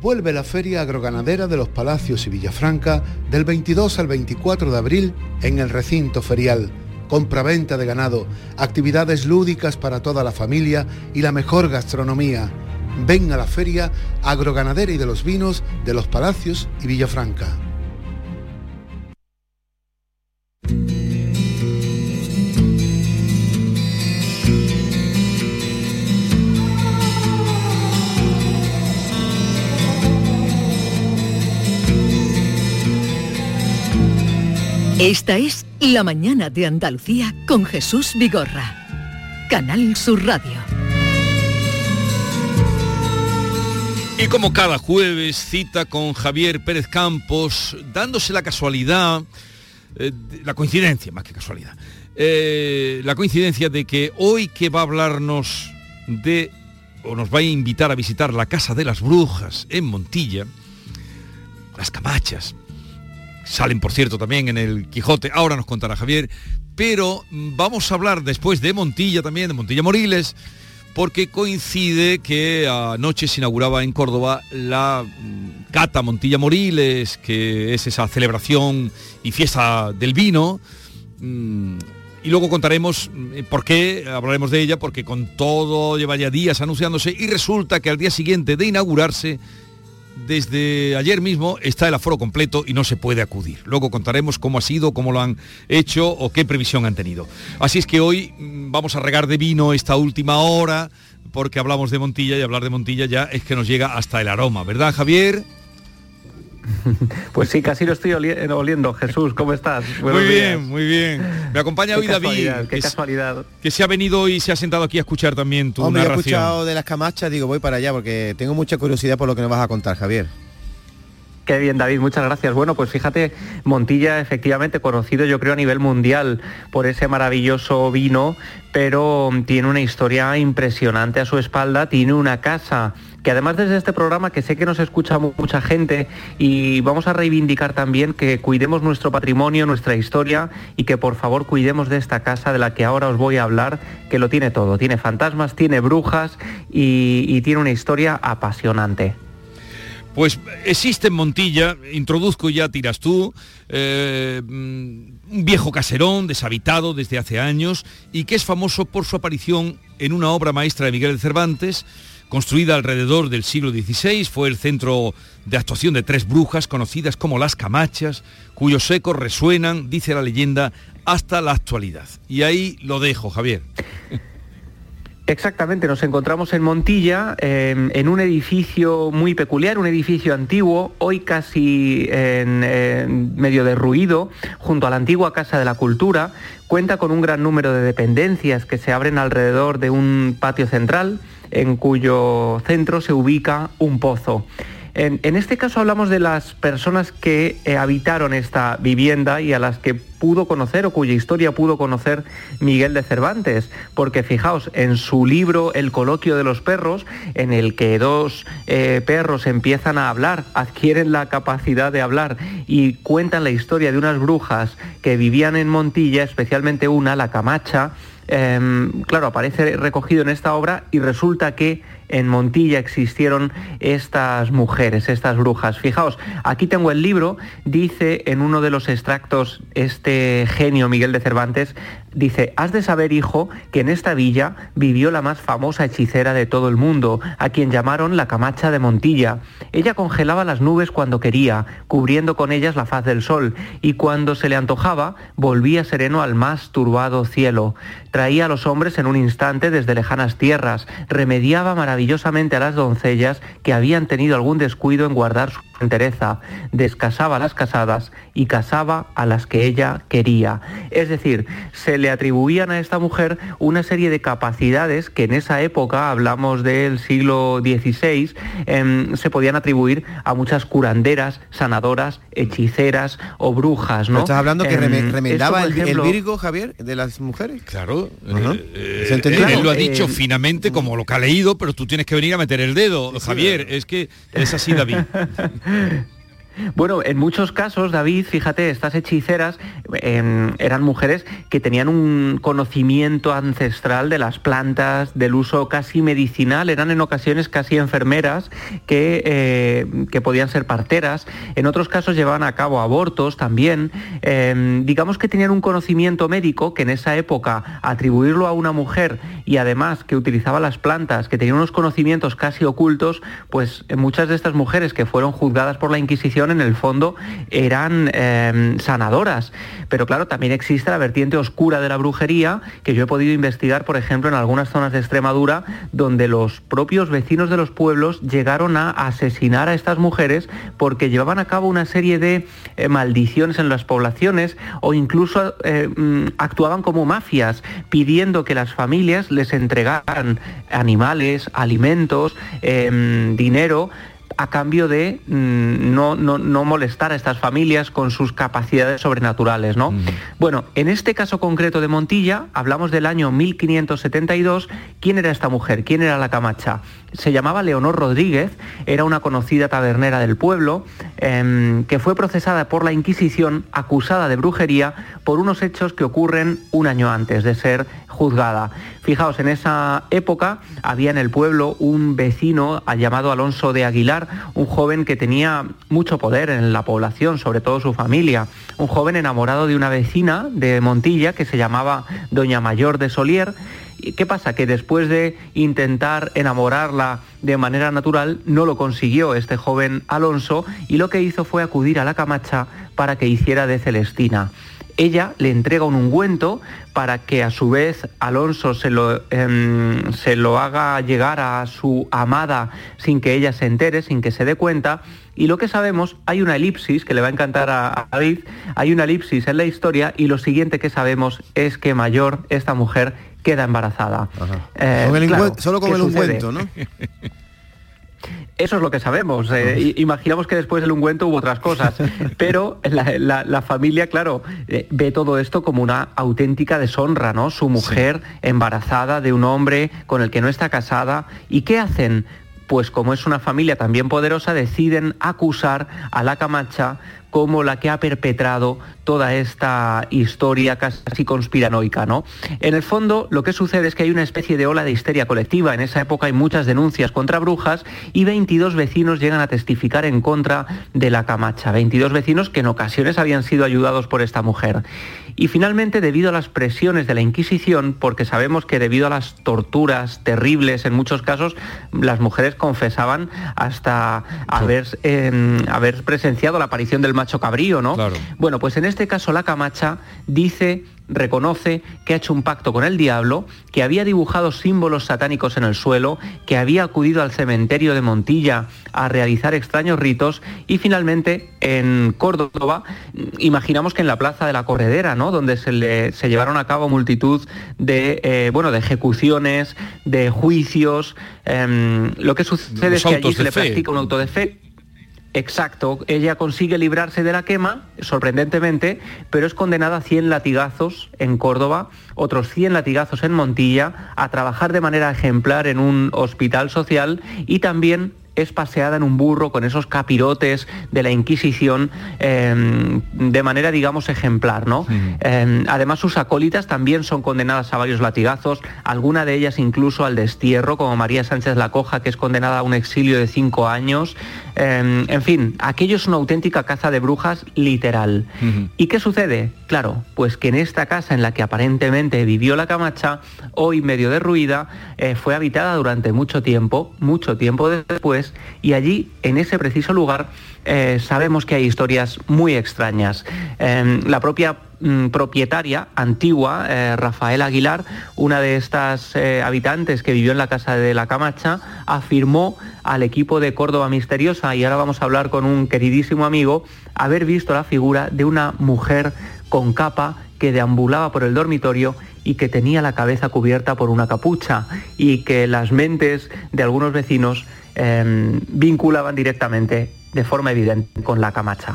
Vuelve la Feria Agroganadera de los Palacios y Villafranca del 22 al 24 de abril en el recinto ferial. Compraventa de ganado, actividades lúdicas para toda la familia y la mejor gastronomía. Ven a la Feria Agroganadera y de los Vinos de los Palacios y Villafranca. Esta es La Mañana de Andalucía con Jesús Vigorra. Canal Sur Radio. Y como cada jueves, cita con Javier Pérez Campos, dándose la casualidad, eh, la coincidencia, más que casualidad, eh, la coincidencia de que hoy que va a hablarnos de, o nos va a invitar a visitar la Casa de las Brujas en Montilla, las Camachas, salen por cierto también en el Quijote, ahora nos contará Javier, pero vamos a hablar después de Montilla también, de Montilla Moriles, porque coincide que anoche se inauguraba en Córdoba la mm, Cata Montilla Moriles, que es esa celebración y fiesta del vino. Mm, y luego contaremos mm, por qué, hablaremos de ella, porque con todo lleva ya días anunciándose y resulta que al día siguiente de inaugurarse desde ayer mismo está el aforo completo y no se puede acudir. Luego contaremos cómo ha sido, cómo lo han hecho o qué previsión han tenido. Así es que hoy mm, vamos a regar de vino esta última hora porque hablamos de Montilla y hablar de Montilla ya es que nos llega hasta el aroma, ¿verdad Javier? Pues sí, casi lo estoy oliendo. Jesús, ¿cómo estás? muy bien, muy bien. Me acompaña hoy David. Qué casualidad. Que se ha venido y se ha sentado aquí a escuchar también tu Hombre, narración. he escuchado de las camachas, digo, voy para allá porque tengo mucha curiosidad por lo que nos vas a contar, Javier. Qué bien, David, muchas gracias. Bueno, pues fíjate, Montilla efectivamente conocido yo creo a nivel mundial por ese maravilloso vino, pero tiene una historia impresionante a su espalda, tiene una casa que además desde este programa que sé que nos escucha mucha gente y vamos a reivindicar también que cuidemos nuestro patrimonio, nuestra historia y que por favor cuidemos de esta casa de la que ahora os voy a hablar, que lo tiene todo, tiene fantasmas, tiene brujas y, tiene una historia apasionante. Pues existe en Montilla, introduzco ya, tiras tú, eh, un viejo caserón deshabitado desde hace años y que es famoso por su aparición en una obra maestra de Miguel de Cervantes, Construida alrededor del siglo XVI, fue el centro de actuación de tres brujas conocidas como las Camachas, cuyos ecos resuenan, dice la leyenda, hasta la actualidad. Y ahí lo dejo, Javier. Exactamente, nos encontramos en Montilla, em, en un edificio muy peculiar, un edificio antiguo, hoy casi medio derruido, junto a la antigua Casa de la Cultura. Cuenta con un gran número de dependencias que se abren alrededor de un patio central, en cuyo centro se ubica un pozo. En, este caso hablamos de las personas que eh, habitaron esta vivienda y a las que pudo conocer o cuya historia pudo conocer Miguel de Cervantes, porque fijaos, en su libro El coloquio de los perros, en el que dos eh, perros empiezan a hablar, adquieren la capacidad de hablar y cuentan la historia de unas brujas que vivían en Montilla, especialmente una, la Camacha, claro, aparece recogido en esta obra y resulta que en Montilla existieron estas mujeres, estas brujas. Fijaos, aquí tengo el libro, dice en uno de los extractos este genio Miguel de Cervantes, dice, has de saber, hijo, que en esta villa vivió la más famosa hechicera de todo el mundo, a quien llamaron la Camacha de Montilla. Ella congelaba las nubes cuando quería, cubriendo con ellas la faz del sol, y cuando se le antojaba, volvía sereno al más turbado cielo. Traía a los hombres en un instante desde lejanas tierras, remediaba maravillosamente a las doncellas que habían tenido algún descuido en guardar su entereza, descasaba a las casadas y casaba a las que ella quería. Es decir, se le atribuían a esta mujer una serie de capacidades que en esa época, hablamos del siglo XVI, em, se podían atribuir a muchas curanderas, sanadoras, hechiceras o brujas. ¿no? ¿Estás hablando que em, remendaba el, Virgo, Javier, de las mujeres? Claro. Eh, eh, él lo ha dicho eh, finamente como lo que ha leído, pero tú tienes que venir a meter el dedo, Javier. Es que es así, David. Bueno, en muchos casos, David, fíjate, estas hechiceras em, eran mujeres que tenían un conocimiento ancestral de las plantas, del uso casi medicinal, eran en ocasiones casi enfermeras que, eh, que podían ser parteras, en otros casos llevaban a cabo abortos también. Em, digamos que tenían un conocimiento médico que en esa época atribuirlo a una mujer y además que utilizaba las plantas, que tenía unos conocimientos casi ocultos, pues muchas de estas mujeres que fueron juzgadas por la Inquisición en el fondo eran em, sanadoras. Pero claro, también existe la vertiente oscura de la brujería, que yo he podido investigar, por ejemplo, en algunas zonas de Extremadura, donde los propios vecinos de los pueblos llegaron a asesinar a estas mujeres porque llevaban a cabo una serie de eh, maldiciones en las poblaciones o incluso eh, mm, actuaban como mafias, pidiendo que las familias les entregaran animales, alimentos, em, dinero, a cambio de mm, no, no, molestar a estas familias con sus capacidades sobrenaturales. ¿no? Bueno, en este caso concreto de Montilla, hablamos del año 1572. ¿Quién era esta mujer? ¿Quién era la Camacha? Se llamaba Leonor Rodríguez, era una conocida tabernera del pueblo, em, que fue procesada por la Inquisición acusada de brujería por unos hechos que ocurren un año antes de ser juzgada. Fijaos, en esa época había en el pueblo un vecino llamado Alonso de Aguilar, un joven que tenía mucho poder en la población, sobre todo su familia, un joven enamorado de una vecina de Montilla que se llamaba Doña Mayor de Solier. ¿Qué pasa? Que después de intentar enamorarla de manera natural, no lo consiguió este joven Alonso y lo que hizo fue acudir a la Camacha para que hiciera de Celestina ella le entrega un ungüento para que a su vez Alonso se lo, em, se lo haga llegar a su amada sin que ella se entere, sin que se dé cuenta. Y lo que sabemos, hay una elipsis, que le va a encantar a, David, hay una elipsis en la historia y lo siguiente que sabemos es que Mayor, esta mujer, queda embarazada. Eh, solo con el ungüento, ¿no? Eso es lo que sabemos. Eh, imaginamos que después del ungüento hubo otras cosas, pero la, familia, claro, eh, ve todo esto como una auténtica deshonra, ¿no? Su mujer embarazada de un hombre con el que no está casada. ¿Y qué hacen? Pues como es una familia también poderosa, deciden acusar a la Camacha como la que ha perpetrado toda esta historia casi conspiranoica, ¿no? En el fondo, lo que sucede es que hay una especie de ola de histeria colectiva. En esa época hay muchas denuncias contra brujas y 22 vecinos llegan a testificar en contra de la Camacha. 22 vecinos que en ocasiones habían sido ayudados por esta mujer. Y finalmente, debido a las presiones de la Inquisición, porque sabemos que debido a las torturas terribles en muchos casos, las mujeres confesaban hasta haber, em, haber presenciado la aparición del macho cabrío, ¿no? Bueno, pues en este caso la Camacha dice reconoce que ha hecho un pacto con el diablo, que había dibujado símbolos satánicos en el suelo, que había acudido al cementerio de Montilla a realizar extraños ritos y finalmente en Córdoba, imaginamos que en la plaza de la Corredera, ¿no? donde se, se llevaron a cabo multitud de, eh, bueno, de ejecuciones, de juicios, em, lo que sucede es que allí se le practica un auto de fe Exacto, ella consigue librarse de la quema, sorprendentemente, pero es condenada a 100 latigazos en Córdoba, otros 100 latigazos en Montilla, a trabajar de manera ejemplar en un hospital social y también es paseada en un burro con esos capirotes de la Inquisición em, de manera, digamos, ejemplar. ¿no? Em, además, sus acólitas también son condenadas a varios latigazos, alguna de ellas incluso al destierro, como María Sánchez La Coja, que es condenada a un exilio de cinco años. Em, en fin, aquello es una auténtica caza de brujas literal. ¿Y qué sucede? Claro, pues que en esta casa en la que aparentemente vivió la Camacha, hoy medio derruida, eh, fue habitada durante mucho tiempo, mucho tiempo después, y allí, en ese preciso lugar, eh, sabemos que hay historias muy extrañas. Em, la propia mm, propietaria antigua, eh, Rafael Aguilar, una de estas eh, habitantes que vivió en la casa de la Camacha, afirmó al equipo de Córdoba Misteriosa, y ahora vamos a hablar con un queridísimo amigo, haber visto la figura de una mujer con capa que deambulaba por el dormitorio y que tenía la cabeza cubierta por una capucha y que las mentes de algunos vecinos em, vinculaban directamente de forma evidente con la camacha.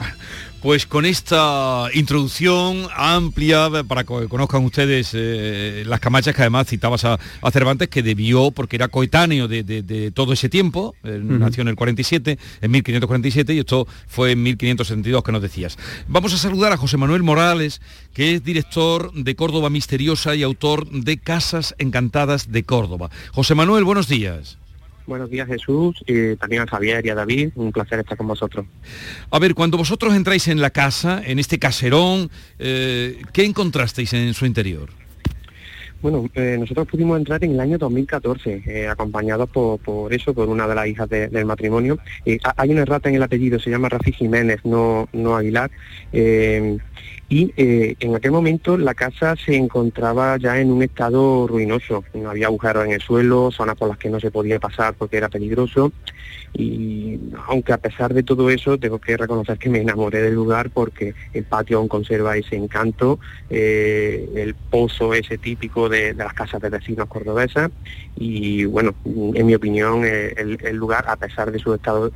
Pues con esta introducción amplia para que conozcan ustedes eh, las camachas que además citabas a, Cervantes, que debió, porque era coetáneo de, todo ese tiempo, nació en el 47, en 1547, y esto fue en 1572 que nos decías. Vamos a saludar a José Manuel Morales, que es director de Córdoba Misteriosa y autor de Casas Encantadas de Córdoba. José Manuel, buenos días. Buenos días Jesús y también a Javier y a David, un placer estar con vosotros. A ver, cuando vosotros entráis en la casa, en este caserón, eh, ¿qué encontrasteis en su interior? Bueno, eh, nosotros pudimos entrar en el año 2014, eh, acompañados por, eso, por una de las hijas del matrimonio. hay una errata en el apellido, se llama Rafi Jiménez, no, no Aguilar y eh, en aquel momento la casa se encontraba ya en un estado ruinoso, no había agujeros en el suelo, zonas por las que no se podía pasar porque era peligroso. Y aunque a pesar de todo eso tengo que reconocer que me enamoré del lugar porque el patio aún conserva ese encanto, eh, el pozo ese típico de, las casas de vecinos cordobesas. Y bueno, en mi opinión eh, el, lugar a pesar de su estado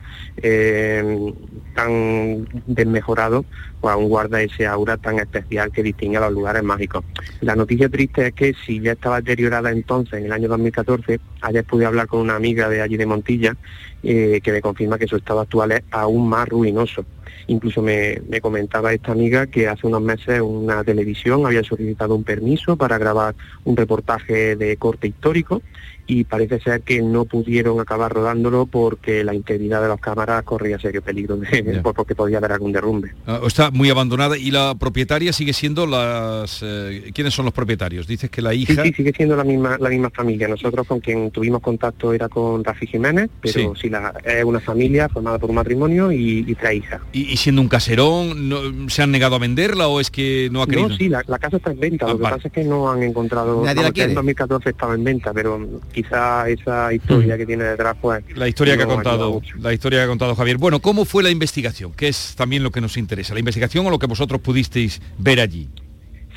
tan desmejorado, aún guarda ese aura tan especial que distingue a los lugares mágicos. La noticia triste es que si ya estaba deteriorada entonces, en el año 2014, ayer pude hablar con una amiga de allí de Montilla, eh, que me confirma que su estado actual es aún más ruinoso. Incluso me, me, comentaba esta amiga que hace unos meses una televisión había solicitado un permiso para grabar un reportaje de corte histórico y parece ser que no pudieron acabar rodándolo porque la integridad de las cámaras corría serio peligro de, porque podía haber algún derrumbe. Ah, está muy abandonada y la propietaria sigue siendo las eh, ¿quiénes son los propietarios? Dices que la hija Sí, sigue siendo la misma la misma familia. Nosotros con quien tuvimos contacto era con Rafi Jiménez, pero sí, la, es una familia formada por un matrimonio y, tres hijas. ¿Y, siendo un caserón, se han negado a venderla o es que no ha querido? No, sí, la, casa está en venta. Ah, lo que pasa es que no han encontrado. Nadie la quiere. En 2014 estaba en venta, pero quizá esa historia mm. que tiene detrás pues la historia que ha contado la historia que ha contado Javier. Bueno cómo fue la investigación que es también lo que nos interesa la investigación o lo que vosotros pudisteis ver allí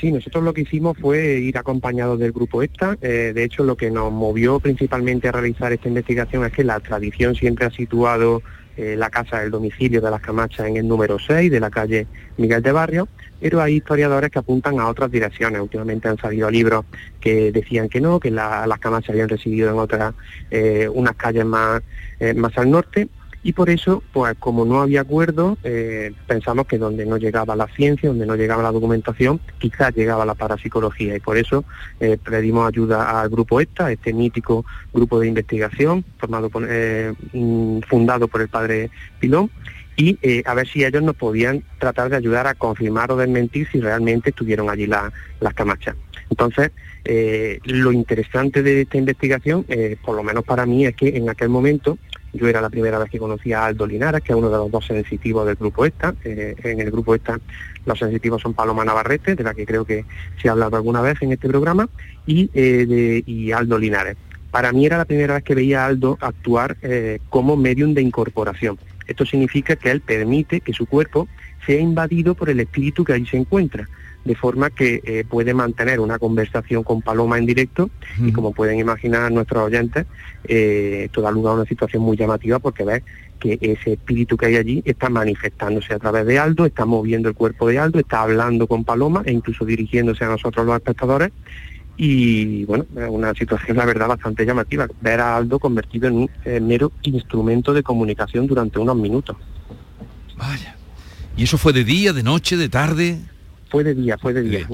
Sí, nosotros lo que hicimos fue ir acompañados del grupo ESTA. Eh, de hecho, lo que nos movió principalmente a realizar esta investigación es que la tradición siempre ha situado eh, la casa del domicilio de las Camachas en el número 6 de la calle Miguel de Barrio, pero hay historiadores que apuntan a otras direcciones. Últimamente han salido libros que decían que no, que las Camachas habían residido en otras, eh, unas calles más, más al norte. Y por eso, pues como no había acuerdo, eh, pensamos que donde no llegaba la ciencia, donde no llegaba la documentación, quizás llegaba la parapsicología. Y por eso eh, pedimos ayuda al grupo ESTA, este mítico grupo de investigación formado eh, mm, fundado por el padre Pilón, y a ver si ellos nos podían tratar de ayudar a confirmar o desmentir si realmente estuvieron allí las camachas. Entonces, lo interesante de esta investigación, por lo menos para mí, es que en aquel momento yo era la primera vez que conocía a Aldo Linares, que es uno de los dos sensitivos del grupo ESTA. Eh, en el grupo ESTA los sensitivos son Paloma Navarrete, de la que creo que se ha hablado alguna vez en este programa, y, eh, Aldo Linares. Para mí era la primera vez que veía a Aldo actuar eh, como medium de incorporación. Esto significa que él permite que su cuerpo sea invadido por el espíritu que ahí se encuentra de forma que eh, puede mantener una conversación con Paloma en directo y como pueden imaginar nuestros oyentes, eh, esto da lugar a una situación muy llamativa porque ves que ese espíritu que hay allí está manifestándose a través de Aldo, está moviendo el cuerpo de Aldo, está hablando con Paloma e incluso dirigiéndose a nosotros los espectadores y bueno, es una situación la verdad bastante llamativa, ver a Aldo convertido en un eh, mero instrumento de comunicación durante unos minutos. Vaya. ¿Y eso fue de día, de noche, de tarde? Fue de día, fue de día.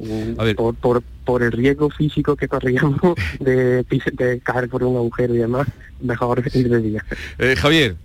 Por, por, por, el riesgo físico que corríamos de, de, caer por un agujero y demás, mejor ir de día. Eh, Javier,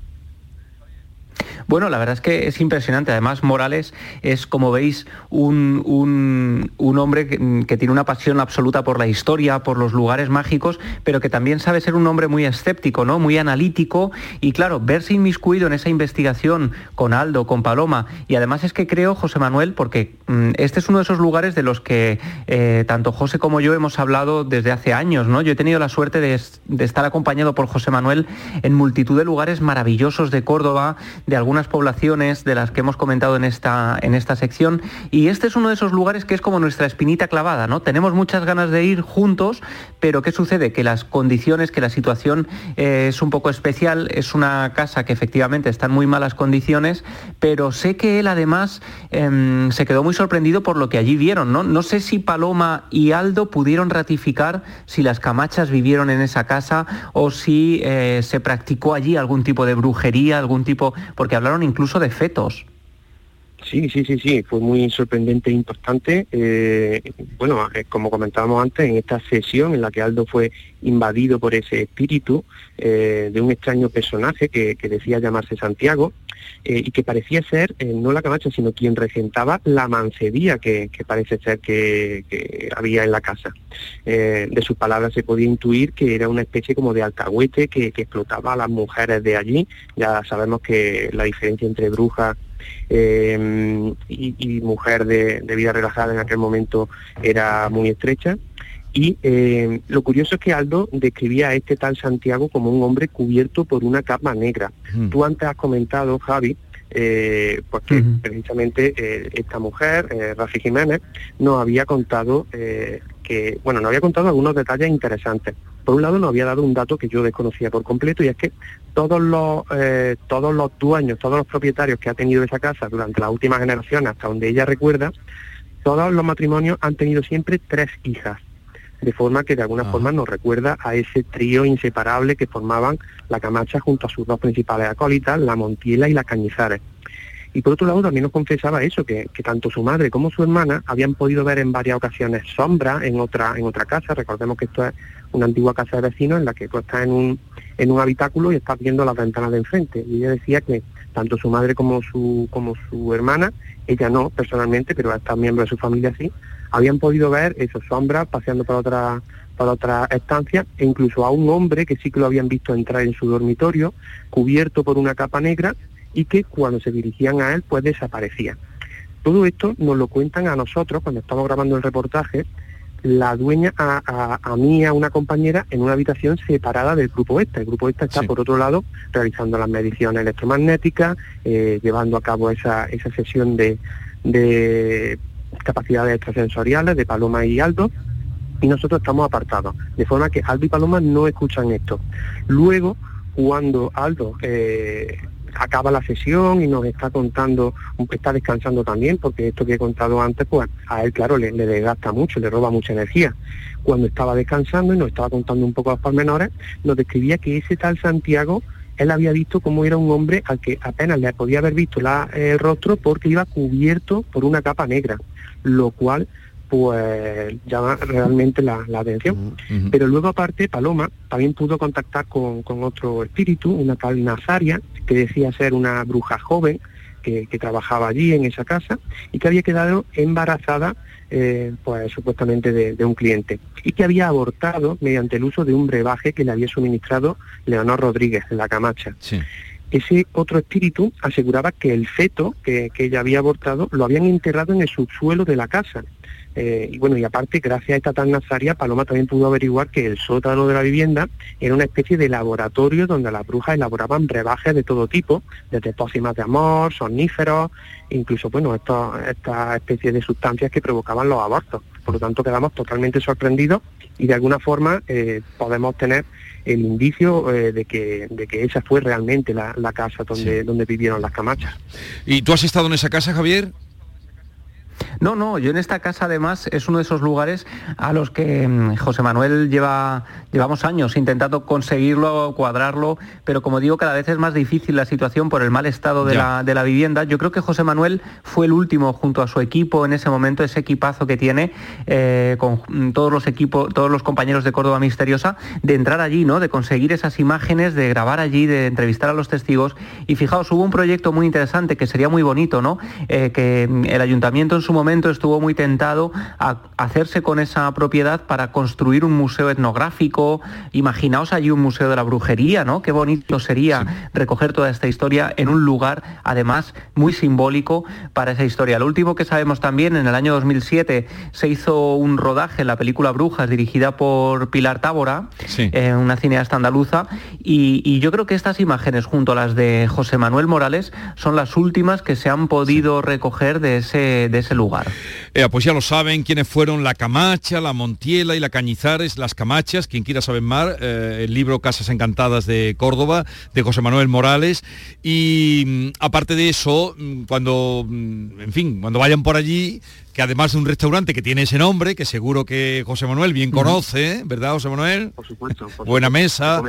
bueno, la verdad es que es impresionante. Además, Morales es, como veis, un, hombre que, tiene una pasión absoluta por la historia, por los lugares mágicos, pero que también sabe ser un hombre muy escéptico, ¿no? Muy analítico. Y claro, verse inmiscuido en esa investigación con Aldo, con Paloma. Y además es que creo, José Manuel, porque mm, este es uno de esos lugares de los que eh, tanto José como yo hemos hablado desde hace años, ¿no? Yo he tenido la suerte de, de estar acompañado por José Manuel en multitud de lugares maravillosos de Córdoba, de algunas poblaciones de las que hemos comentado en esta, en esta sección y este es uno de esos lugares que es como nuestra espinita clavada, ¿no? Tenemos muchas ganas de ir juntos, pero ¿qué sucede? Que las condiciones, que la situación eh, es un poco especial, es una casa que efectivamente está en muy malas condiciones, pero sé que él además em, se quedó muy sorprendido por lo que allí vieron, ¿no? No sé si Paloma y Aldo pudieron ratificar si las camachas vivieron en esa casa o si eh, se practicó allí algún tipo de brujería, algún tipo, porque incluso de fetos. Sí, sí, sí, sí, fue muy sorprendente e importante. Eh, bueno, eh, como comentábamos antes, en esta sesión en la que Aldo fue invadido por ese espíritu eh, de un extraño personaje que, decía llamarse Santiago y que parecía ser no la camacha, sino quien regentaba la mancebía que, parece ser que, había en la casa. de sus palabras se podía intuir que era una especie como de alcahuete que, que explotaba a las mujeres de allí. Ya sabemos que la diferencia entre brujas Em, y, mujer de, vida relajada en aquel momento era muy estrecha. Y em, lo curioso es que Aldo describía a este tal Santiago como un hombre cubierto por una capa negra. Tú antes has comentado, Javi, eh, pues que precisamente eh, esta mujer, eh, Rafi Jiménez, nos había contado eh, que, bueno, nos había contado algunos detalles interesantes. Por un lado, nos había dado un dato que yo desconocía por completo y es que todos los, todos los dueños, todos los propietarios que ha tenido esa casa durante las últimas generaciones, hasta donde ella recuerda, todos los matrimonios han tenido siempre tres hijas de forma que de alguna forma nos recuerda a ese trío inseparable que formaban la Camacha junto a sus dos principales acólitas, la Montiela y la Cañizares. Y por otro lado también nos confesaba eso, que, tanto su madre como su hermana habían podido ver en varias ocasiones sombras en otra, en otra casa. Recordemos que esto es una antigua casa de vecinos en la que tú estás en un, en un habitáculo y estás viendo las ventanas de enfrente. Y ella decía que tanto su madre como su, como su hermana, ella no personalmente, pero estos miembros de su familia sí, habían podido ver esas sombras paseando por otra, por otra estancia e incluso a un hombre que sí que lo habían visto entrar en su dormitorio, cubierto por una capa negra y que cuando se dirigían a él pues desaparecía. Todo esto nos lo cuentan a nosotros cuando estamos grabando el reportaje, la dueña a, a, mí, a una compañera, en una habitación separada del grupo este. El grupo este está, por otro lado, realizando las mediciones electromagnéticas, eh, llevando a cabo esa, esa sesión de, de capacidades extrasensoriales de Paloma y Aldo, y nosotros estamos apartados, de forma que Aldo y Paloma no escuchan esto. Luego, cuando Aldo eh, acaba la sesión y nos está contando, está descansando también, porque esto que he contado antes, pues a él, claro, le, le desgasta mucho, le roba mucha energía. Cuando estaba descansando y nos estaba contando un poco los pormenores, nos describía que ese tal Santiago él había visto cómo era un hombre al que apenas le podía haber visto el rostro porque iba cubierto por una capa negra, lo cual pues llama realmente la, atención. Pero luego aparte, Paloma también pudo contactar con, otro espíritu, una tal Nazaria, que decía ser una bruja joven que, trabajaba allí en esa casa y que había quedado embarazada eh, pues supuestamente de, un cliente y que había abortado mediante el uso de un brebaje que le había suministrado Leonor Rodríguez de la Camacha. Ese otro espíritu aseguraba que el feto que, que ella había abortado lo habían enterrado en el subsuelo de la casa eh, y bueno, y aparte, gracias a esta tan nazaria, Paloma también pudo averiguar que el sótano de la vivienda era una especie de laboratorio donde las brujas elaboraban brebajes de todo tipo, desde pócimas de amor, somníferos, incluso, bueno, esta especie de sustancias que provocaban los abortos. Por lo tanto, quedamos totalmente sorprendidos y de alguna forma eh, podemos tener el indicio eh, de, que, de que esa fue realmente la, casa donde, donde vivieron las camachas. ¿Y tú has estado en esa casa, Javier? No, no, yo en esta casa además es uno de esos lugares a los que mm, José Manuel lleva, llevamos años intentando conseguirlo, cuadrarlo, pero como digo, cada vez es más difícil la situación por el mal estado de, la, vivienda. Yo creo que José Manuel fue el último junto a su equipo en ese momento, ese equipazo que tiene eh, con mm, todos los equipos, todos los compañeros de Córdoba Misteriosa, de entrar allí, ¿no? De conseguir esas imágenes, de grabar allí, de entrevistar a los testigos. Y fijaos, hubo un proyecto muy interesante que sería muy bonito, ¿no? Eh, que mm, el ayuntamiento en su momento estuvo muy tentado a hacerse con esa propiedad para construir un museo etnográfico. Imaginaos allí un museo de la brujería, ¿no? Qué bonito sería recoger toda esta historia en un lugar, además, muy simbólico para esa historia. Lo último que sabemos también, en el año 2007 se hizo un rodaje en la película Brujas, dirigida por Pilar Tábora, eh, una cineasta andaluza, y, y, yo creo que estas imágenes, junto a las de José Manuel Morales, son las últimas que se han podido recoger de ese, de ese lugar. Pues ya lo saben quiénes fueron la Camacha, la Montiela y la Cañizares, las Camachas, quien quiera saber más, eh, el libro Casas Encantadas de Córdoba, de José Manuel Morales. Y mm, aparte de eso, mm, cuando, mm, en fin, cuando vayan por allí, que además de un restaurante que tiene ese nombre, que seguro que José Manuel bien conoce, ¿verdad, José Manuel? Por supuesto. buena mesa,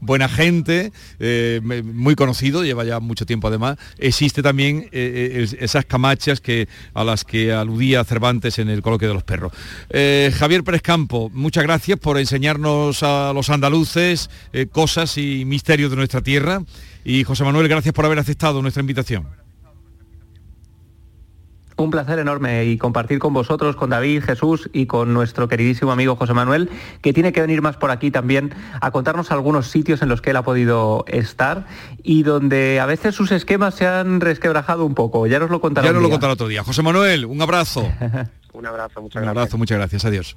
buena gente, eh, muy conocido, lleva ya mucho tiempo además. Existe también eh, eh, esas camachas que, a las que aludía Cervantes en el coloquio de los perros. Javier Pérez Campo, muchas gracias por enseñarnos a los andaluces cosas y misterios de nuestra tierra. Y José Manuel, gracias por haber aceptado nuestra invitación. Un placer enorme y compartir con vosotros, con David, Jesús y con nuestro queridísimo amigo José Manuel, que tiene que venir más por aquí también a contarnos algunos sitios en los que él ha podido estar y donde a veces sus esquemas se han resquebrajado un poco. Ya nos lo contará. Ya nos lo contará otro día. José Manuel, un abrazo. un abrazo, muchas gracias. Un abrazo, muchas gracias. Adiós.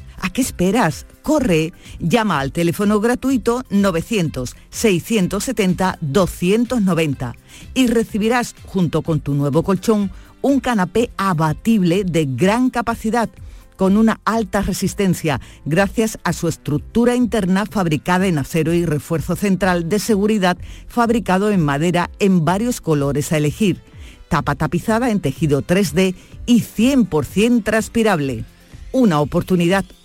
¿A qué esperas? Corre, llama al teléfono gratuito 900-670-290 y recibirás junto con tu nuevo colchón un canapé abatible de gran capacidad con una alta resistencia gracias a su estructura interna fabricada en acero y refuerzo central de seguridad fabricado en madera en varios colores a elegir, tapa tapizada en tejido 3D y 100% transpirable. Una oportunidad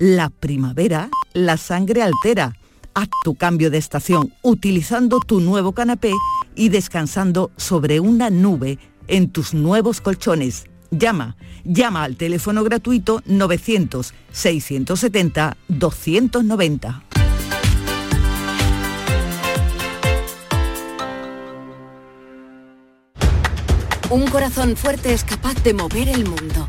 la primavera la sangre altera. Haz tu cambio de estación utilizando tu nuevo canapé y descansando sobre una nube en tus nuevos colchones. Llama, llama al teléfono gratuito 900-670-290. Un corazón fuerte es capaz de mover el mundo.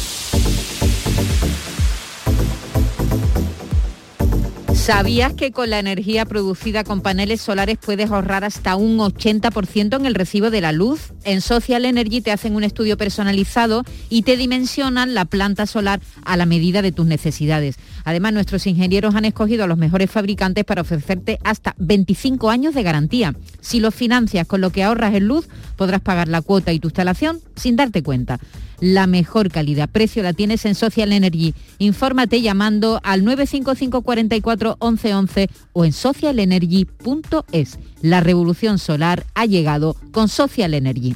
¿Sabías que con la energía producida con paneles solares puedes ahorrar hasta un 80% en el recibo de la luz? En Social Energy te hacen un estudio personalizado y te dimensionan la planta solar a la medida de tus necesidades. Además, nuestros ingenieros han escogido a los mejores fabricantes para ofrecerte hasta 25 años de garantía. Si lo financias con lo que ahorras en luz, podrás pagar la cuota y tu instalación sin darte cuenta la mejor calidad. Precio la tienes en Social Energy. Infórmate llamando al 955 44 11 o en socialenergy.es. La revolución solar ha llegado con Social Energy.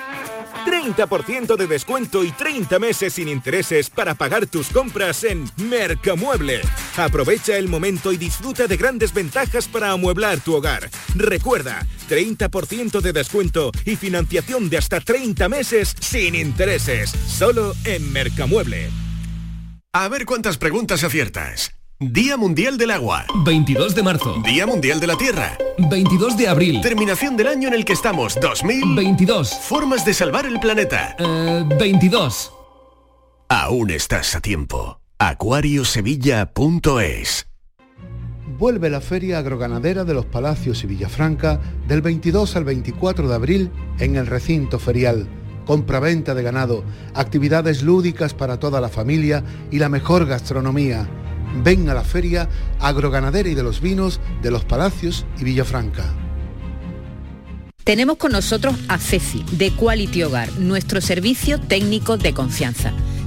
30% de descuento y 30 meses sin intereses para pagar tus compras en Mercamueble. Aprovecha el momento y disfruta de grandes ventajas para amueblar tu hogar. Recuerda, 30% de descuento y financiación de hasta 30 meses sin intereses. Solo en Mercamueble. A ver cuántas preguntas aciertas. Día Mundial del Agua. 22 de marzo. Día Mundial de la Tierra. 22 de abril. Terminación del año en el que estamos. 2022. Formas de salvar el planeta. 22. Aún estás a tiempo. acuariosevilla.es Vuelve la Feria Agroganadera de los Palacios y Villafranca del 22 al 24 de abril en el recinto ferial. Compra-venta de ganado, actividades lúdicas para toda la familia y la mejor gastronomía Ven a la Feria Agroganadera y de los Vinos de los Palacios y Villafranca. Tenemos con nosotros a Ceci, de Quality Hogar, nuestro servicio técnico de confianza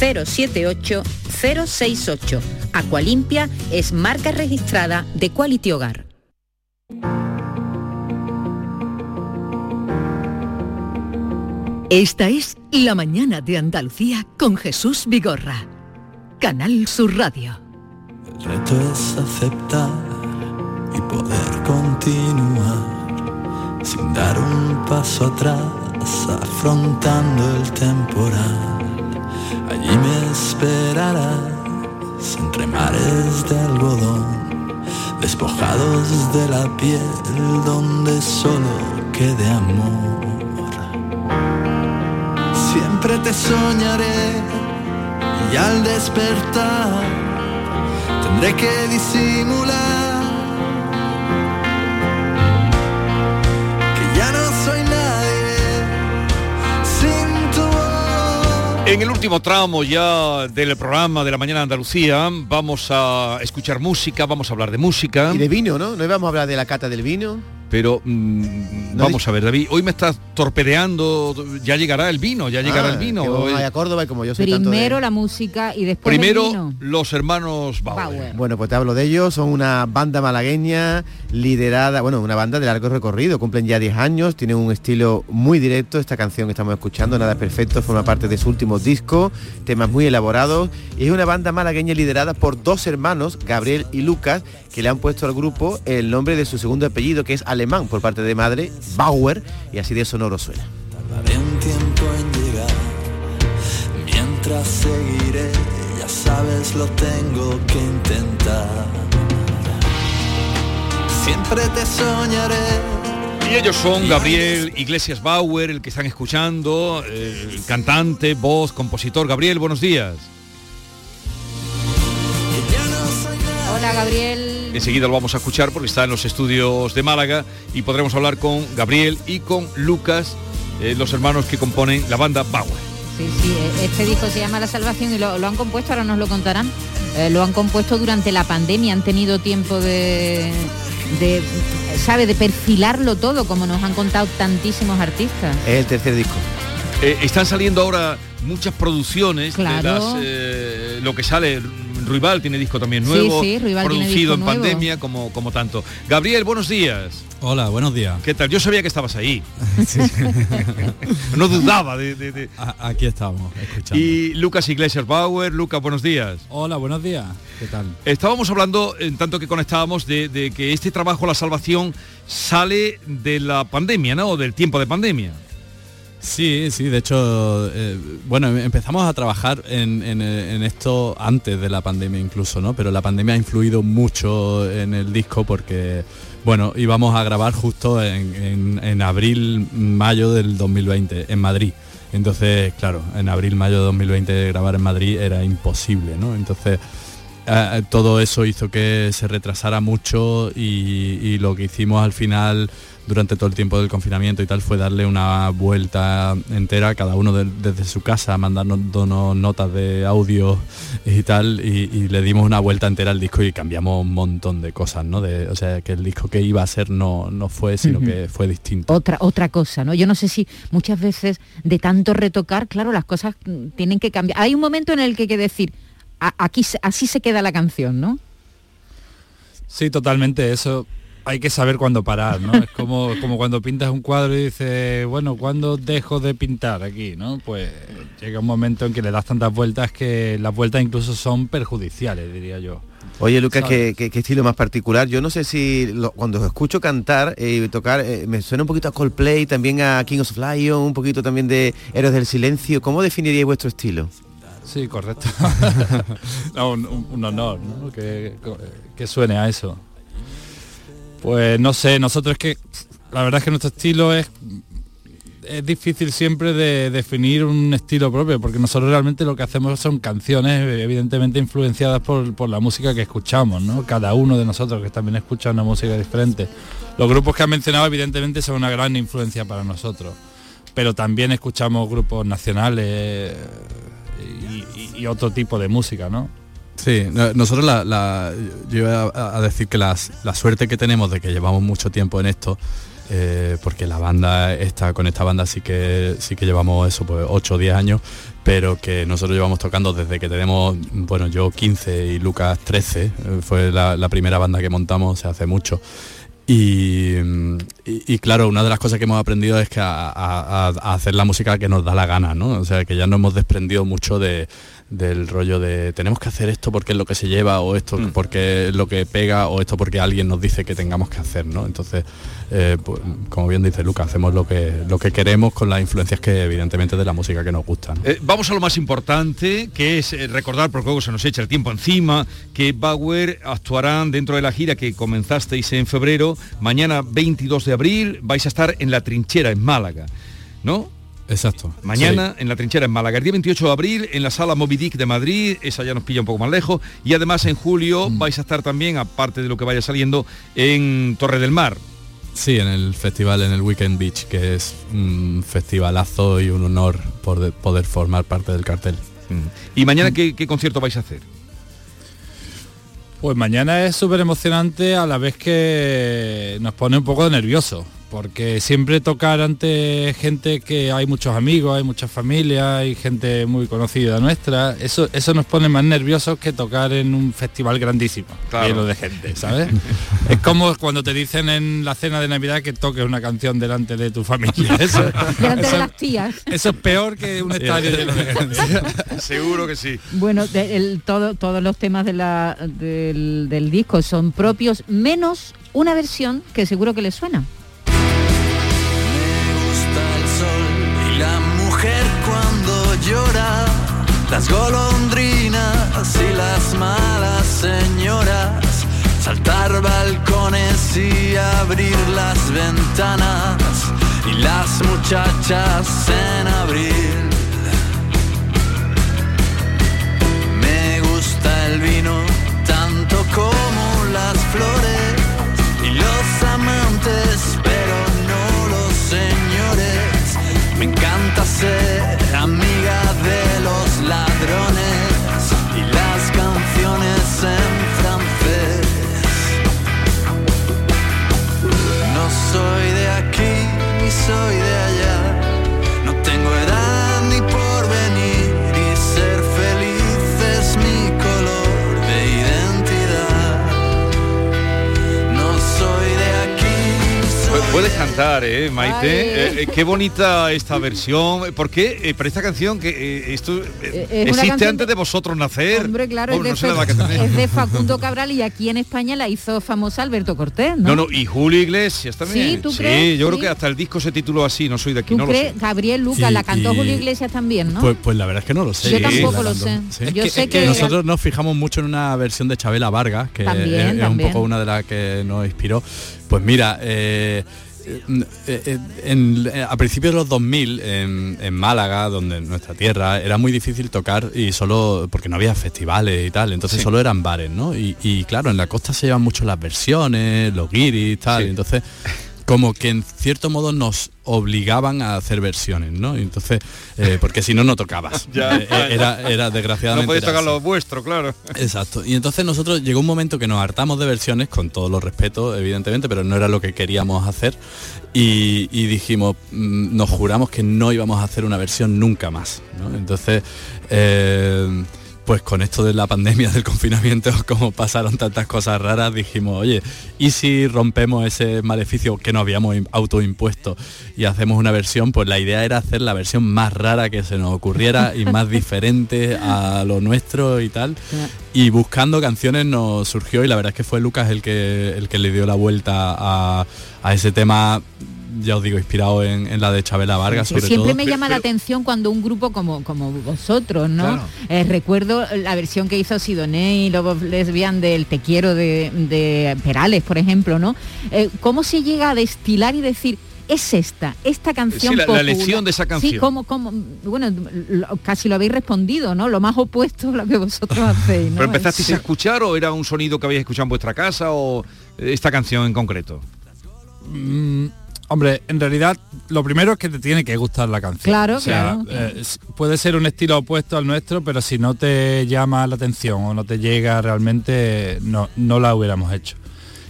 078 068. Aqualimpia es marca registrada de Quality Hogar. Esta es La mañana de Andalucía con Jesús Vigorra. Canal Sur Radio. El reto es aceptar y poder continuar sin dar un paso atrás, afrontando el temporal. Allí me esperarás entre mares de algodón, despojados de la piel donde solo quede amor. Siempre te soñaré y al despertar tendré que disimular En el último tramo ya del programa de la mañana Andalucía vamos a escuchar música, vamos a hablar de música. Y de vino, ¿no? ¿No íbamos a hablar de la cata del vino? Pero mm, vamos a ver, David, hoy me estás torpedeando, ya llegará el vino, ya llegará Ah, el vino. que vos Hoy- a Córdoba y como yo soy tanto de- Primero la música y después el Primero vino. los hermanos Bauer. Bueno, pues te hablo de ellos, son una banda malagueña liderada, bueno, una banda de largo recorrido, cumplen ya 10 años, tienen un estilo muy directo, esta canción que estamos escuchando, Nada es Perfecto, forma parte de su último disco, temas muy elaborados, y es una banda malagueña liderada por dos hermanos, Gabriel y Lucas, que le han puesto al grupo el nombre de su segundo apellido, que es alemán por parte de madre, Bauer, y así de sonoro suena. Tardaré un tiempo en llegar, mientras seguiré, ya sabes lo tengo que intentar. Siempre te soñaré. Y ellos son Gabriel Iglesias Bauer, el que están escuchando, el cantante, voz, compositor. Gabriel, buenos días. Hola Gabriel. Enseguida lo vamos a escuchar porque está en los estudios de Málaga y podremos hablar con Gabriel y con Lucas, eh, los hermanos que componen la banda Bauer. Sí, sí, eh, este disco se llama La Salvación y lo, lo han compuesto, ahora nos lo contarán. eh, lo han compuesto durante la pandemia, han tenido tiempo de, de, sabe, de perfilarlo todo, como nos han contado tantísimos artistas. Es el tercer disco. Eh, están saliendo ahora muchas producciones de Claro. las, eh, lo que sale. Ruibal tiene disco también nuevo, sí, producido disco en nuevo. pandemia como, como tanto. Gabriel, buenos días. Hola, buenos días. ¿Qué tal? Yo sabía que estabas ahí. no dudaba de... de- de- Aquí estamos, escuchando. Y Lucas Iglesias Bauer. Lucas, buenos días. Hola, buenos días. ¿Qué tal? Estábamos hablando, en tanto que conectábamos, de, de que este trabajo, La Salvación, sale de la pandemia, ¿no? O del tiempo de pandemia. Sí, sí, de hecho, eh, bueno, empezamos a trabajar eh, en esto antes de la pandemia incluso, ¿no? Pero la pandemia ha influido mucho en el disco porque, bueno, íbamos a grabar justo en, abril, mayo del 2020, en Madrid. Entonces, claro, en abril, mayo de 2020 grabar en Madrid era imposible, ¿no? Entonces, eh, todo eso hizo que se retrasara mucho y lo que hicimos al final durante todo el tiempo del confinamiento y tal fue darle una vuelta entera, cada uno de- desde su casa, mandarnos donos notas de audio y tal, y, y le dimos una vuelta entera al disco y cambiamos un montón de cosas, ¿no? De, o sea, que el disco que iba a ser no, no fue, sino que fue distinto. Otra, otra cosa, ¿no? Yo no sé si muchas veces de tanto retocar, claro, las cosas mm, tienen que cambiar. Hay un momento en el que hay que decir, "A- aquí se- así se queda la canción, ¿no? Sí, totalmente, eso hay que saber cuándo parar, ¿no? Es como, como cuando pintas un cuadro y dices, bueno, ¿cuándo dejo de pintar aquí, no? Pues llega un momento en que le das tantas vueltas que las vueltas incluso son perjudiciales, diría yo. Oye, Lucas. ¿qué, qué, qué estilo más particular? Yo no sé si lo- cuando os escucho cantar y tocar, eh, me suena un poquito a Coldplay, también a King of Lion, un poquito también de Héroes del Silencio. ¿Cómo definiríais vuestro estilo? Sí, correcto. No, un- un honor ¿no? que, que suene a eso. Pues no sé, nosotros es que la verdad es que nuestro estilo es es difícil siempre de definir un estilo propio, porque nosotros realmente lo que hacemos son canciones evidentemente influenciadas por, por la música que escuchamos, ¿no? Cada uno de nosotros que también escucha una música diferente. Los grupos que han mencionado evidentemente son una gran influencia para nosotros, pero también escuchamos grupos nacionales y, otro tipo de música, ¿no? Sí, no- nosotros la, yo iba a, decir que las- la suerte que tenemos de que llevamos mucho tiempo en esto, eh, porque la banda está con esta banda sí que sí que llevamos eso, pues 8 o 10 años, pero que nosotros llevamos tocando desde que tenemos, bueno, yo 15 y Lucas 13, eh, fue la, primera banda que montamos, o sea, hace mucho. Y, y- claro, una de las cosas que hemos aprendido es que a hacer la música que nos da la gana, ¿no? O sea, que ya nos hemos desprendido mucho de, del rollo de tenemos que hacer esto porque es lo que se lleva o esto porque es lo que pega o esto porque alguien nos dice que tengamos que hacer, ¿no? Entonces, eh, pues, como bien dice Lucas, hacemos lo que, lo que queremos con las influencias que evidentemente de la música que nos gustan. Eh, vamos a lo más importante, que es eh, recordar, porque luego se nos echa el tiempo encima, que Bauer actuarán dentro de la gira que comenzasteis en febrero. Mañana 22 de abril vais a estar en La Trinchera, en Málaga, ¿no? Exacto. Mañana en la trinchera en Málaga, el día 28 de abril en la sala Moby Dick de Madrid, esa ya nos pilla un poco más lejos, y además en julio vais a estar también, aparte de lo que vaya saliendo, en Torre del Mar. Sí, en el festival, en el Weekend Beach, que es un festivalazo y un honor por de- poder formar parte del cartel. ¿Y mañana qué, qué concierto vais a hacer? Pues mañana es súper emocionante a la vez que nos pone un poco nervioso, porque siempre tocar ante gente que hay muchos amigos, hay muchas familias, hay gente muy conocida nuestra, eso, eso nos pone más nerviosos que tocar en un festival grandísimo, Claro. lleno de gente, ¿sabes? es como cuando te dicen en la cena de Navidad que toques una canción delante de tu familia. Eso, Delante eso- de las tías. eso es peor que un estadio lleno de gente. Seguro que sí. Bueno, de- el- todo- todos los temas de la- del, del disco son propios, menos una versión que seguro que les suena. Llora, las golondrinas y las malas señoras, saltar balcones y abrir las ventanas y las muchachas en abril. Me gusta el vino tanto como las flores y los amantes, pero no los señores. Me encanta ser los ladrones y las canciones en francés. No soy de aquí ni soy de allá. Puedes cantar, ¿eh, Maite? Eh, eh, qué bonita esta versión. ¿Por qué? Eh, pero esta canción que eh, esto es existe antes de vosotros nacer. Hombre, claro, Hombre, es, no se de es de Facundo Cabral y aquí en España la hizo famosa Alberto Cortés, ¿no? No, no, y Julio Iglesias también. Sí, ¿tú crees? yo creo que hasta el disco se tituló así, no soy de aquí, ¿Tú no lo crees? sé. Gabriel Lucas, Sí, la cantó y- Julio Iglesias también, ¿no? Pues, pues la verdad es que no lo sé. Yo tampoco lo sé. Sí. Yo Es sé que que- nosotros nos fijamos mucho en una versión de Chabela Vargas, que También, es, es un poco una de las que nos inspiró. Pues mira, eh, eh, eh, en- a principios de los 2000 en, en Málaga, donde nuestra tierra, era muy difícil tocar y solo porque no había festivales y tal, entonces Sí. solo eran bares, ¿no? Y, y claro, en la costa se llevan mucho las versiones, los guiris, tal, y entonces como que en cierto modo nos obligaban a hacer versiones, ¿no? Y entonces, eh, porque si no, no tocabas. Ya, Eh, ya, era, era No desgraciadamente. podéis era tocar lo vuestro, claro. Exacto. Y entonces nosotros llegó un momento que nos hartamos de versiones, con todos los respetos, evidentemente, pero no era lo que queríamos hacer. Y, y dijimos, mm, nos juramos que no íbamos a hacer una versión nunca más. ¿no? Entonces, eh, pues con esto de la pandemia, del confinamiento, como pasaron tantas cosas raras, dijimos, oye, ¿y si rompemos ese maleficio que nos habíamos im- autoimpuesto y hacemos una versión? Pues la idea era hacer la versión más rara que se nos ocurriera y más diferente a lo nuestro y tal. Y buscando canciones nos surgió y la verdad es que fue Lucas el que, el que le dio la vuelta a, a ese tema, ya os digo, inspirado en, en la de Chabela Vargas. Que sobre siempre todo. me llama la atención cuando un grupo como, como vosotros, ¿no? Claro. Eh, recuerdo la versión que hizo Sidoné y Lobos Lesbian del Te quiero de, de Perales, por ejemplo, ¿no? Eh, ¿Cómo se llega a destilar y decir, es esta, esta canción Sí, la- la popular"? elección de esa canción. Sí, como, como, bueno, lo- casi lo habéis respondido, ¿no? Lo más opuesto a lo que vosotros hacéis, ¿no? ¿Pero empezasteis Sí. a escuchar o era un sonido que habéis escuchado en vuestra casa o esta canción en concreto? Mm, hombre, en realidad lo primero es que te tiene que gustar la canción. Claro, O sea, claro. eh, puede ser un estilo opuesto al nuestro, pero si no te llama la atención o no te llega realmente, no, no la hubiéramos hecho.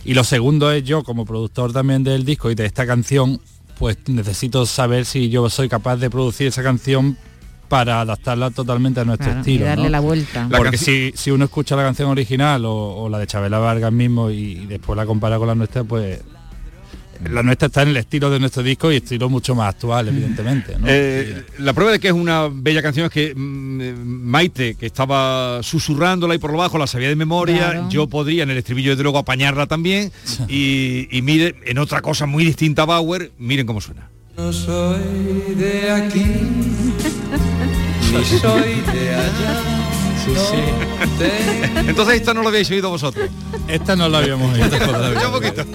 Y lo segundo es yo, como productor también del disco y de esta canción, pues necesito saber si yo soy capaz de producir esa canción para adaptarla totalmente a nuestro Claro, y estilo. darle ¿no? la vuelta. Porque si, si uno escucha la canción original o, o la de Chabela Vargas mismo y, y después la compara con la nuestra, pues la nuestra está en el estilo de nuestro disco y estilo mucho más actual, evidentemente. ¿no? Eh, la prueba de que es una bella canción es que mm, eh, Maite, que estaba susurrándola y por lo bajo la sabía de memoria, Claro. yo podría en el estribillo desde luego apañarla también y, y mire, en otra cosa muy distinta a Bauer, miren cómo suena. No soy de aquí, ni soy de allá. Entonces esta no la habéis oído vosotros. Esta no la habíamos oído. Un poquito.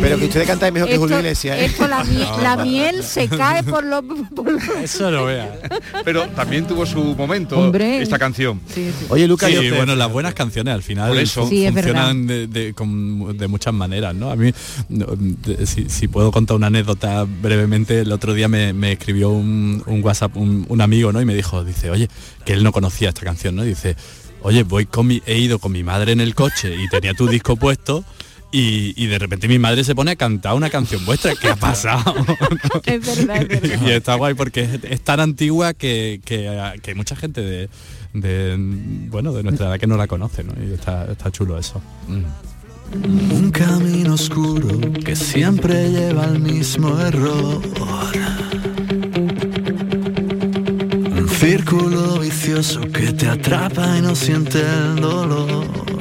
Pero que ustedes cantáis mejor que Julio Iglesias. ¿eh? esto la, mie- la miel se cae por los... por los- Eso lo vea. Pero también tuvo su momento Hombre. esta canción. Oye, Lucas, Sí, bueno, las buenas canciones al final Por eso. fun- Sí, es funcionan de, de- con- de muchas maneras, ¿no? A mí, de- si, si puedo contar una anécdota brevemente, el otro día me, me escribió un, un WhatsApp un, un amigo, ¿no? Y me dijo, dice, oye, que él no conocía esta canción, ¿no? Y dice, oye, voy con mi, he ido con mi madre en el coche y tenía tu disco puesto. Y, y de repente mi madre se pone a cantar una canción vuestra. ¿Qué ha pasado? Es verdad, es verdad. y está guay porque es, es tan antigua que, que, que hay mucha gente de, de, bueno de nuestra edad que no la conoce ¿no? y está, está chulo eso Un camino oscuro que siempre lleva al mismo error. Círculo vicioso que te atrapa y no siente el dolor.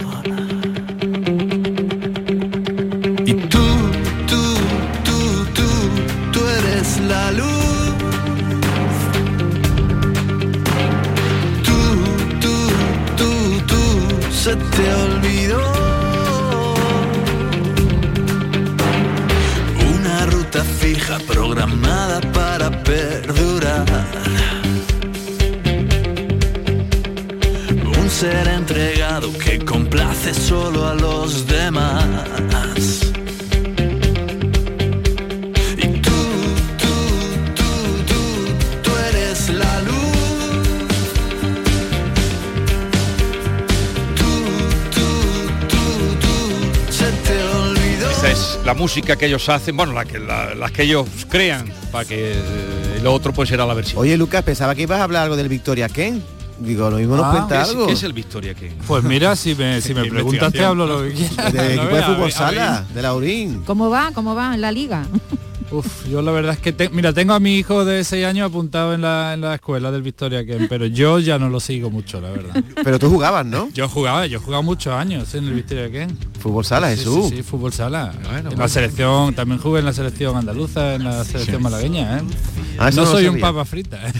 Música que ellos hacen, bueno, la que, la- las que ellos crean, para que eh, lo otro pues será la versión. Oye, Lucas, pensaba que ibas a hablar algo del Victoria Ken. Digo, lo mismo nos Ah, cuenta ¿Qué es, algo. qué es el Victoria que Pues mira, si me, si me preguntas te hablo lo que quieras. Del No equipo de fútbol sala, de Laurín. ¿Cómo va? ¿Cómo va en la liga? Uf, yo la verdad es que, te- mira, tengo a mi hijo de 6 años apuntado en la, en la escuela del Victoria Ken, pero yo ya no lo sigo mucho, la verdad. Pero tú jugabas, ¿no? Yo jugaba, yo he jugado muchos años en el Victoria Ken. Fútbol sala, Sí, Jesús. Sí, sí, fútbol sala. Bueno, en la selección, también jugué en la selección andaluza, en la selección malagueña, ¿eh? Ah, no soy un papa frita. ¿eh?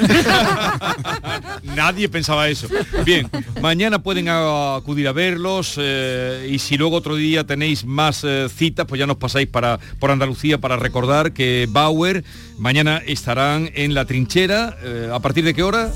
Nadie pensaba eso. Bien, mañana pueden acudir a verlos eh, y si luego otro día tenéis más eh, citas, pues ya nos pasáis para, por Andalucía para recordar que Bauer mañana estarán en la trinchera. eh, ¿A partir de qué hora?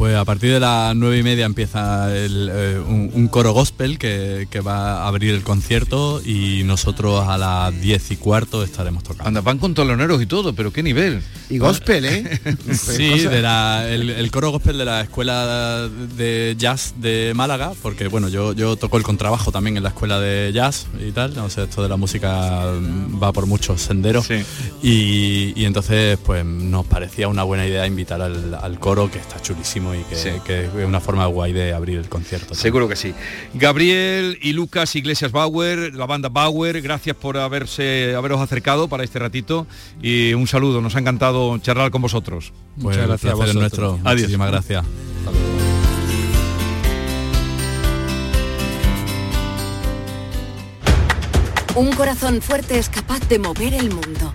Pues a partir de las nueve y media empieza el, eh, un, un coro gospel que, que va a abrir el concierto y nosotros a las diez y cuarto estaremos tocando. Anda, van con toloneros y todo, pero qué nivel. Y gospel, ¿eh? Sí, Cosa- de la- el, el coro gospel de la escuela de jazz de Málaga, porque bueno, yo, yo toco el contrabajo también en la escuela de jazz y tal, no sé, esto de la música va por muchos senderos. Sí. Y, y entonces pues nos parecía una buena idea invitar al, al coro, que está chulísimo y que, que es una forma guay de abrir el concierto. Seguro que sí. Gabriel y Lucas Iglesias Bauer, la banda Bauer, gracias por haberse haberos acercado para este ratito y un saludo, nos ha encantado charlar con vosotros. Pues Muchas gracias a vosotros. nuestro. Adiós. Muchísimas gracias. Un corazón fuerte es capaz de mover el mundo.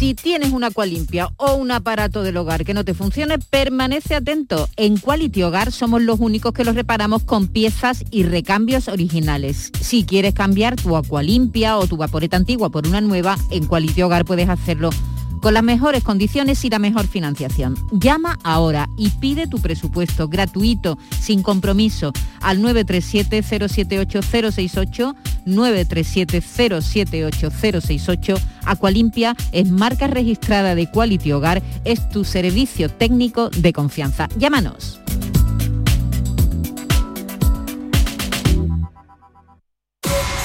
Si tienes una limpia o un aparato del hogar que no te funcione, permanece atento. En Quality Hogar somos los únicos que los reparamos con piezas y recambios originales. Si quieres cambiar tu limpia o tu vaporeta antigua por una nueva, en Quality Hogar puedes hacerlo con las mejores condiciones y la mejor financiación. Llama ahora y pide tu presupuesto gratuito, sin compromiso, al 937-078-068, 937-078-068. Aqualimpia es marca registrada de Quality Hogar, es tu servicio técnico de confianza. Llámanos.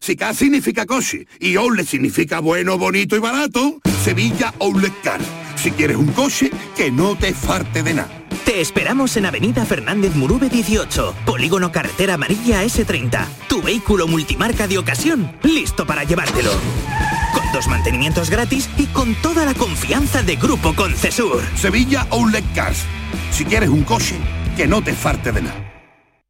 si K significa coche y Outlet significa bueno, bonito y barato, Sevilla Outlet Car. Si quieres un coche, que no te farte de nada. Te esperamos en Avenida Fernández Murube 18, Polígono Carretera Amarilla S30. Tu vehículo multimarca de ocasión, listo para llevártelo. Con dos mantenimientos gratis y con toda la confianza de Grupo Concesur. Sevilla Outlet Cars. Si quieres un coche, que no te farte de nada.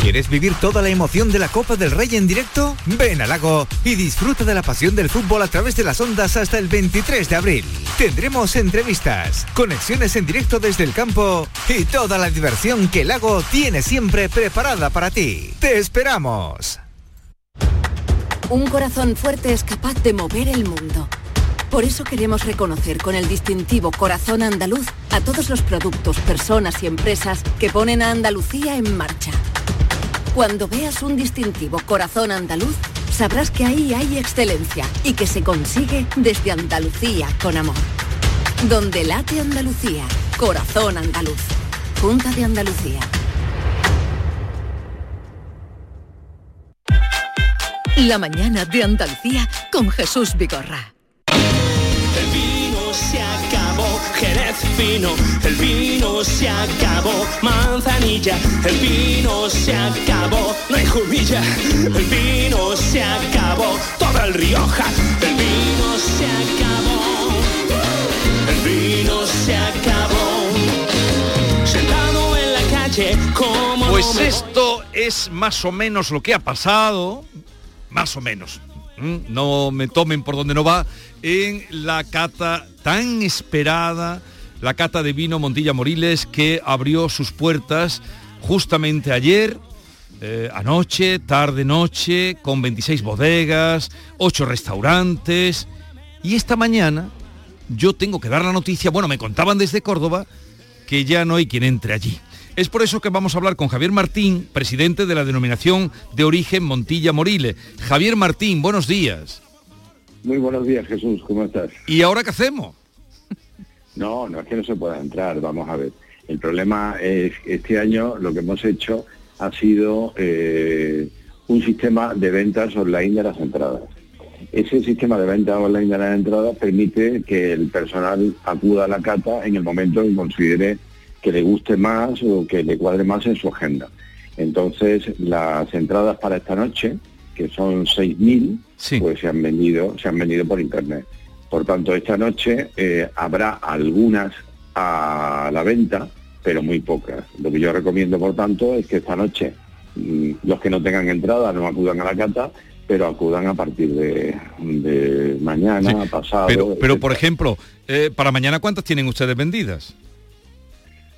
¿Quieres vivir toda la emoción de la Copa del Rey en directo? Ven al lago y disfruta de la pasión del fútbol a través de las ondas hasta el 23 de abril. Tendremos entrevistas, conexiones en directo desde el campo y toda la diversión que el lago tiene siempre preparada para ti. ¡Te esperamos! Un corazón fuerte es capaz de mover el mundo. Por eso queremos reconocer con el distintivo Corazón Andaluz a todos los productos, personas y empresas que ponen a Andalucía en marcha. Cuando veas un distintivo Corazón Andaluz, sabrás que ahí hay excelencia y que se consigue desde Andalucía con amor. Donde late Andalucía, Corazón Andaluz. Junta de Andalucía. La mañana de Andalucía con Jesús Vigorra. El vino se acabó, manzanilla, el vino se acabó, no hay jumilla, el vino se acabó, todo el Rioja, el vino se acabó, el vino se acabó, sentado en la calle como no Pues me esto es más o menos lo que ha pasado, más o menos. ¿m? No me tomen por donde no va, en la cata tan esperada, la cata de vino Montilla Moriles, que abrió sus puertas justamente ayer, eh, anoche, tarde noche, con 26 bodegas, 8 restaurantes. Y esta mañana yo tengo que dar la noticia, bueno, me contaban desde Córdoba, que ya no hay quien entre allí. Es por eso que vamos a hablar con Javier Martín, presidente de la denominación de origen Montilla Morile. Javier Martín, buenos días. Muy buenos días, Jesús, ¿cómo estás? ¿Y ahora qué hacemos? No, no es que no se pueda entrar, vamos a ver. El problema es que este año lo que hemos hecho ha sido eh, un sistema de ventas online de las entradas. Ese sistema de ventas online de las entradas permite que el personal acuda a la cata en el momento en que considere que le guste más o que le cuadre más en su agenda. Entonces, las entradas para esta noche, que son 6.000, pues se han vendido, se han vendido por internet. Por tanto, esta noche eh, habrá algunas a la venta, pero muy pocas. Lo que yo recomiendo, por tanto, es que esta noche mm, los que no tengan entrada no acudan a la cata, pero acudan a partir de, de mañana, pasado. Pero, pero por ejemplo, eh, para mañana, ¿cuántas tienen ustedes vendidas?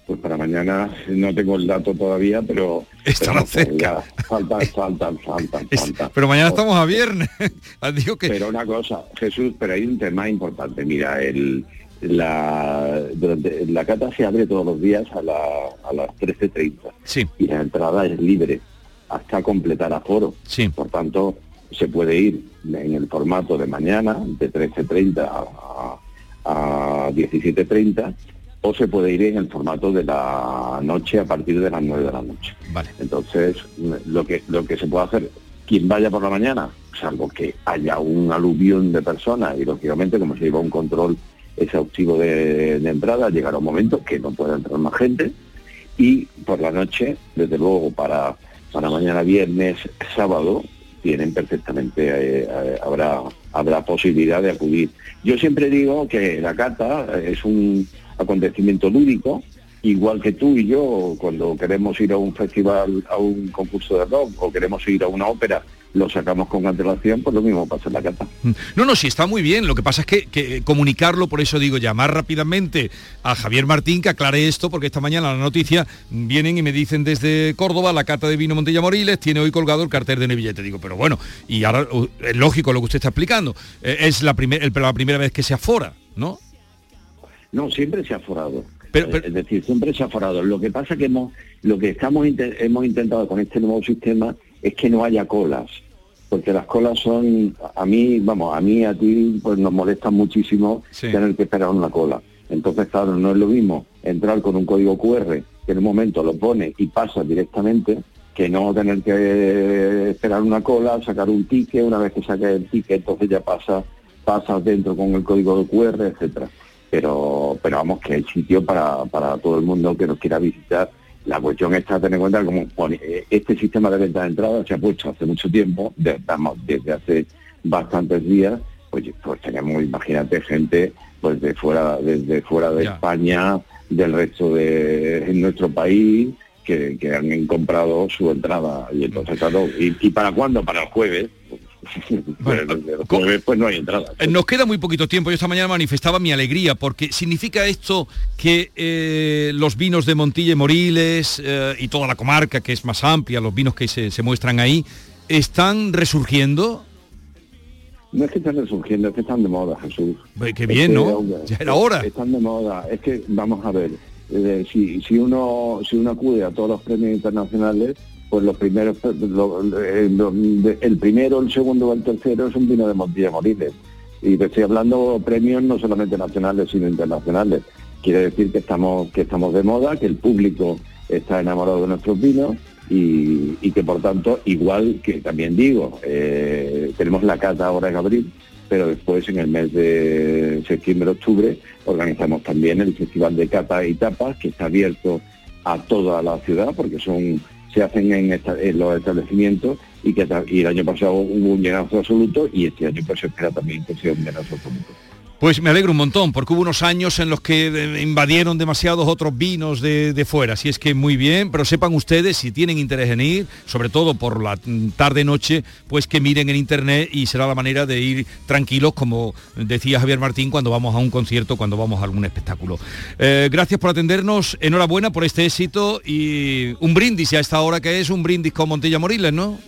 Pues para mañana no tengo el dato todavía, pero... Estará pero, ya, faltan, faltan, faltan, faltan. Pero mañana estamos a viernes. Digo que... Pero una cosa, Jesús, pero hay un tema importante. Mira, el, la, durante- la cata se abre todos los días a, la, a las 13.30. Sí. Y la entrada es libre hasta completar aforo. Sí. Por tanto, se puede ir en el formato de mañana, de 13.30 a, a 17.30, o se puede ir en el formato de la noche a partir de las 9 de la noche. Vale. Entonces, lo que, lo que se puede hacer, quien vaya por la mañana, salvo que haya un aluvión de personas y lógicamente como se lleva un control exhaustivo de, de entrada, llegará un momento que no pueda entrar más gente y por la noche, desde luego para, para mañana viernes, sábado, tienen perfectamente, eh, eh, habrá, habrá posibilidad de acudir. Yo siempre digo que la cata es un acontecimiento lúdico, igual que tú y yo, cuando queremos ir a un festival, a un concurso de rock o queremos ir a una ópera, lo sacamos con antelación, pues lo mismo pasa en la cata. No, no, sí está muy bien. Lo que pasa es que, comunicarlo, por eso digo, llamar rápidamente a Javier Martín que aclare esto, porque esta mañana la noticia vienen y me dicen desde Córdoba, la cata de vino Montilla Moriles tiene hoy colgado el cartel de Nevillete. Digo, pero bueno, y ahora uh, es lógico lo que usted está explicando. Eh, es la, primer- la primera vez que se afora, ¿no? No, siempre se ha forado. Eh, es decir, siempre se ha forado. Lo que pasa que hemos, lo que estamos hemos intentado con este nuevo sistema es que no haya colas, porque las colas son, a mí, vamos, a mí, a ti, pues nos molesta muchísimo tener que esperar una cola. Entonces, claro, no es lo mismo entrar con un código QR que en un momento lo pone y pasa directamente que no tener que esperar una cola, sacar un ticket, una vez que saques el ticket, entonces ya pasa, pasas dentro con el código de QR, etcétera. Pero, pero vamos que hay sitio para, para todo el mundo que nos quiera visitar. La cuestión está tener en cuenta como pone, eh, este sistema de venta de entrada se ha puesto hace mucho tiempo, de- vamos, desde hace bastantes días, pues, pues tenemos, imagínate, gente pues de fuera, desde fuera de España, del resto de en nuestro país, que, que han comprado su entrada. Y entonces, claro, ¿y, y para cuándo? Para el jueves. Pues, el jueves pues no hay entrada. Eh, Nos queda muy poquito tiempo. Yo esta mañana manifestaba mi alegría porque significa esto que eh, los vinos de Montilla y Moriles eh, y toda la comarca, que es más amplia, los vinos que se, se muestran ahí, están resurgiendo. No es que están resurgiendo, es que están de moda, Jesús. Ve, qué Es bien, que, ¿no? hombre, Ya era hora. Están de moda. Es que, vamos a ver, eh, si, si uno si uno acude a todos los premios internacionales, pues los primeros, eh, el primero, el segundo o el tercero es un vino de Montilla Moriles. Y te estoy hablando premios no solamente nacionales, sino internacionales. Quiere decir que estamos, que estamos de moda, que el público está enamorado de nuestros vinos y, que por tanto, igual que también digo, eh, tenemos la cata ahora en abril, pero después en el mes de septiembre-octubre organizamos también el Festival de Cata y Tapas, que está abierto a toda la ciudad, porque son se hacen en, los establecimientos y que el año pasado hubo un llenazo absoluto y este año pues se espera también que sea un llenazo absoluto. Pues me alegro un montón, porque hubo unos años en los que eh, invadieron demasiados otros vinos de, fuera, así es que muy bien, pero sepan ustedes, si tienen interés en ir, sobre todo por la tarde-noche, pues que miren en internet y será la manera de ir tranquilos, como decía Javier Martín, cuando vamos a un concierto, cuando vamos a algún espectáculo. Eh, gracias por atendernos, enhorabuena por este éxito y un brindis a esta hora que es un brindis con Montilla Moriles, ¿no?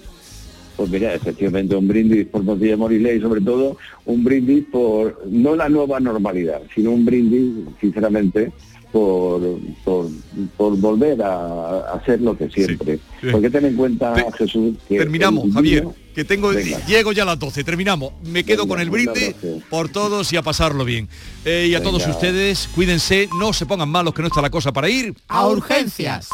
Pues mira, efectivamente un brindis por Montilla Moriles y sobre todo un brindis por, no la nueva normalidad, sino un brindis, sinceramente, por, por, volver a, hacer lo que siempre. Porque ten en cuenta, Jesús, que... Terminamos, Javier, que tengo... Llego ya a las 12, terminamos. Me quedo con el brindis por todos y a pasarlo bien. Eh, y a todos ustedes, cuídense, no se pongan malos que no está la cosa para ir. A urgencias.